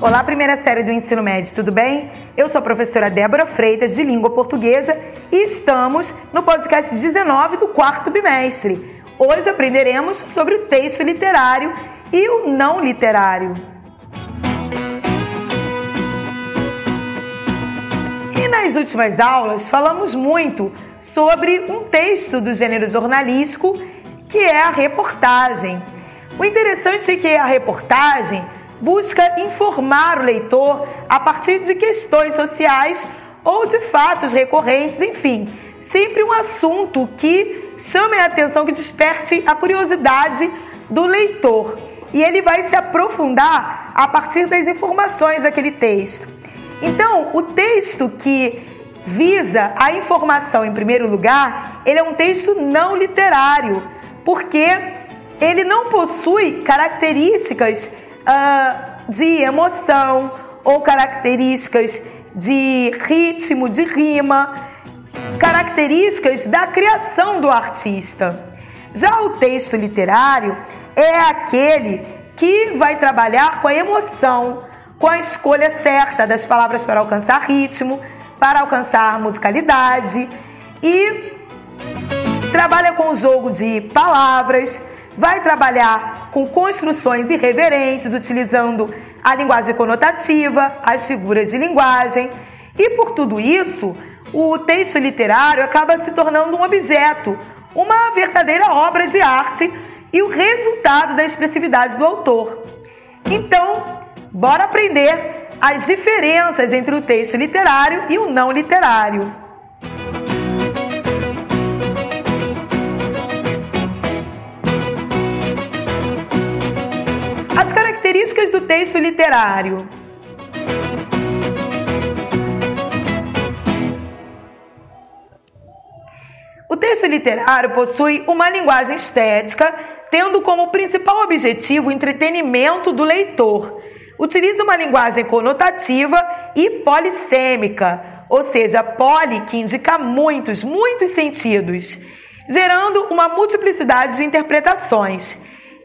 Olá, primeira série do ensino médio, tudo bem? Eu sou a professora Débora Freitas, de língua portuguesa, e estamos no podcast 19 do quarto bimestre. Hoje aprenderemos sobre o texto literário e o não literário. E nas últimas aulas falamos muito sobre um texto do gênero jornalístico que é a reportagem. O interessante é que a reportagem busca informar o leitor a partir de questões sociais ou de fatos recorrentes, enfim, sempre um assunto que chame a atenção, que desperte a curiosidade do leitor. E ele vai se aprofundar a partir das informações daquele texto. Então, o texto que visa a informação em primeiro lugar, ele é um texto não literário, porque ele não possui características uh, de emoção ou características de ritmo, de rima, características da criação do artista. Já o texto literário é aquele que vai trabalhar com a emoção, com a escolha certa das palavras para alcançar ritmo, para alcançar musicalidade e trabalha com o jogo de palavras vai trabalhar com construções irreverentes, utilizando a linguagem conotativa, as figuras de linguagem. E por tudo isso, o texto literário acaba se tornando um objeto, uma verdadeira obra de arte e o resultado da expressividade do autor. Então, bora aprender as diferenças entre o texto literário e o não literário. Características do texto literário. O texto literário possui uma linguagem estética, tendo como principal objetivo o entretenimento do leitor. Utiliza uma linguagem conotativa e polissêmica, ou seja, poli que indica muitos, muitos sentidos, gerando uma multiplicidade de interpretações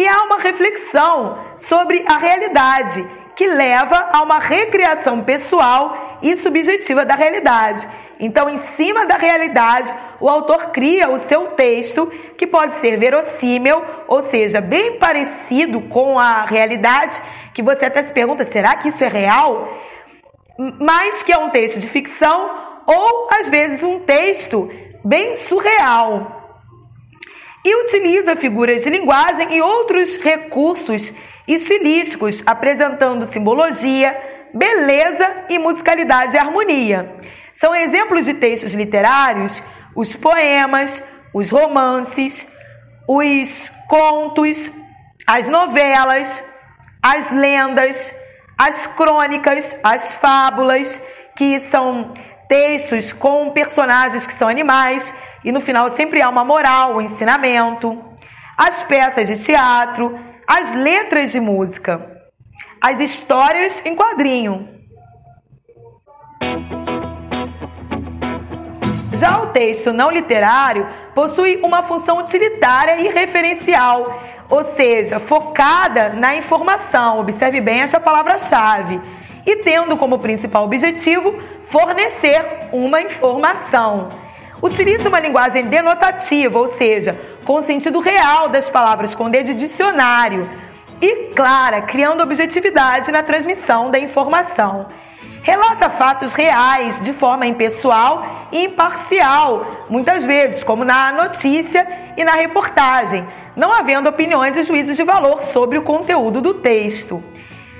e há uma reflexão sobre a realidade que leva a uma recriação pessoal e subjetiva da realidade. Então, em cima da realidade, o autor cria o seu texto, que pode ser verossímil, ou seja, bem parecido com a realidade, que você até se pergunta: será que isso é real? Mas que é um texto de ficção, ou às vezes um texto bem surreal e utiliza figuras de linguagem e outros recursos estilísticos, apresentando simbologia, beleza e musicalidade e harmonia. São exemplos de textos literários os poemas, os romances, os contos, as novelas, as lendas, as crônicas, as fábulas, que são textos com personagens que são animais e no final sempre há uma moral, um ensinamento. As peças de teatro, as letras de música, as histórias em quadrinho. Já o texto não literário possui uma função utilitária e referencial, ou seja, focada na informação. Observe bem esta palavra-chave e tendo como principal objetivo fornecer uma informação. Utiliza uma linguagem denotativa, ou seja, com o sentido real das palavras, com D de dicionário, e clara, criando objetividade na transmissão da informação. Relata fatos reais de forma impessoal e imparcial, muitas vezes, como na notícia e na reportagem, não havendo opiniões e juízos de valor sobre o conteúdo do texto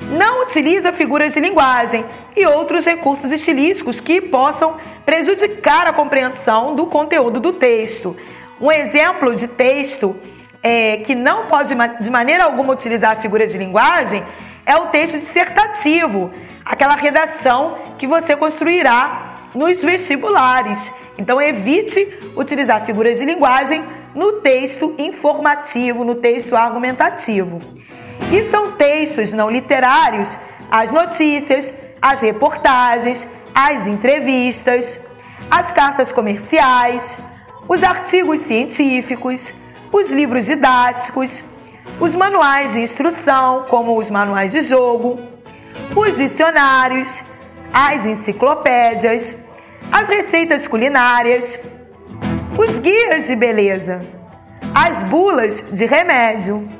não utiliza figuras de linguagem e outros recursos estilísticos que possam prejudicar a compreensão do conteúdo do texto. Um exemplo de texto é, que não pode de maneira alguma utilizar figuras de linguagem é o texto dissertativo, aquela redação que você construirá nos vestibulares. Então, evite utilizar figuras de linguagem no texto informativo, no texto argumentativo. E são textos não literários as notícias, as reportagens, as entrevistas, as cartas comerciais, os artigos científicos, os livros didáticos, os manuais de instrução, como os manuais de jogo, os dicionários, as enciclopédias, as receitas culinárias, os guias de beleza, as bulas de remédio.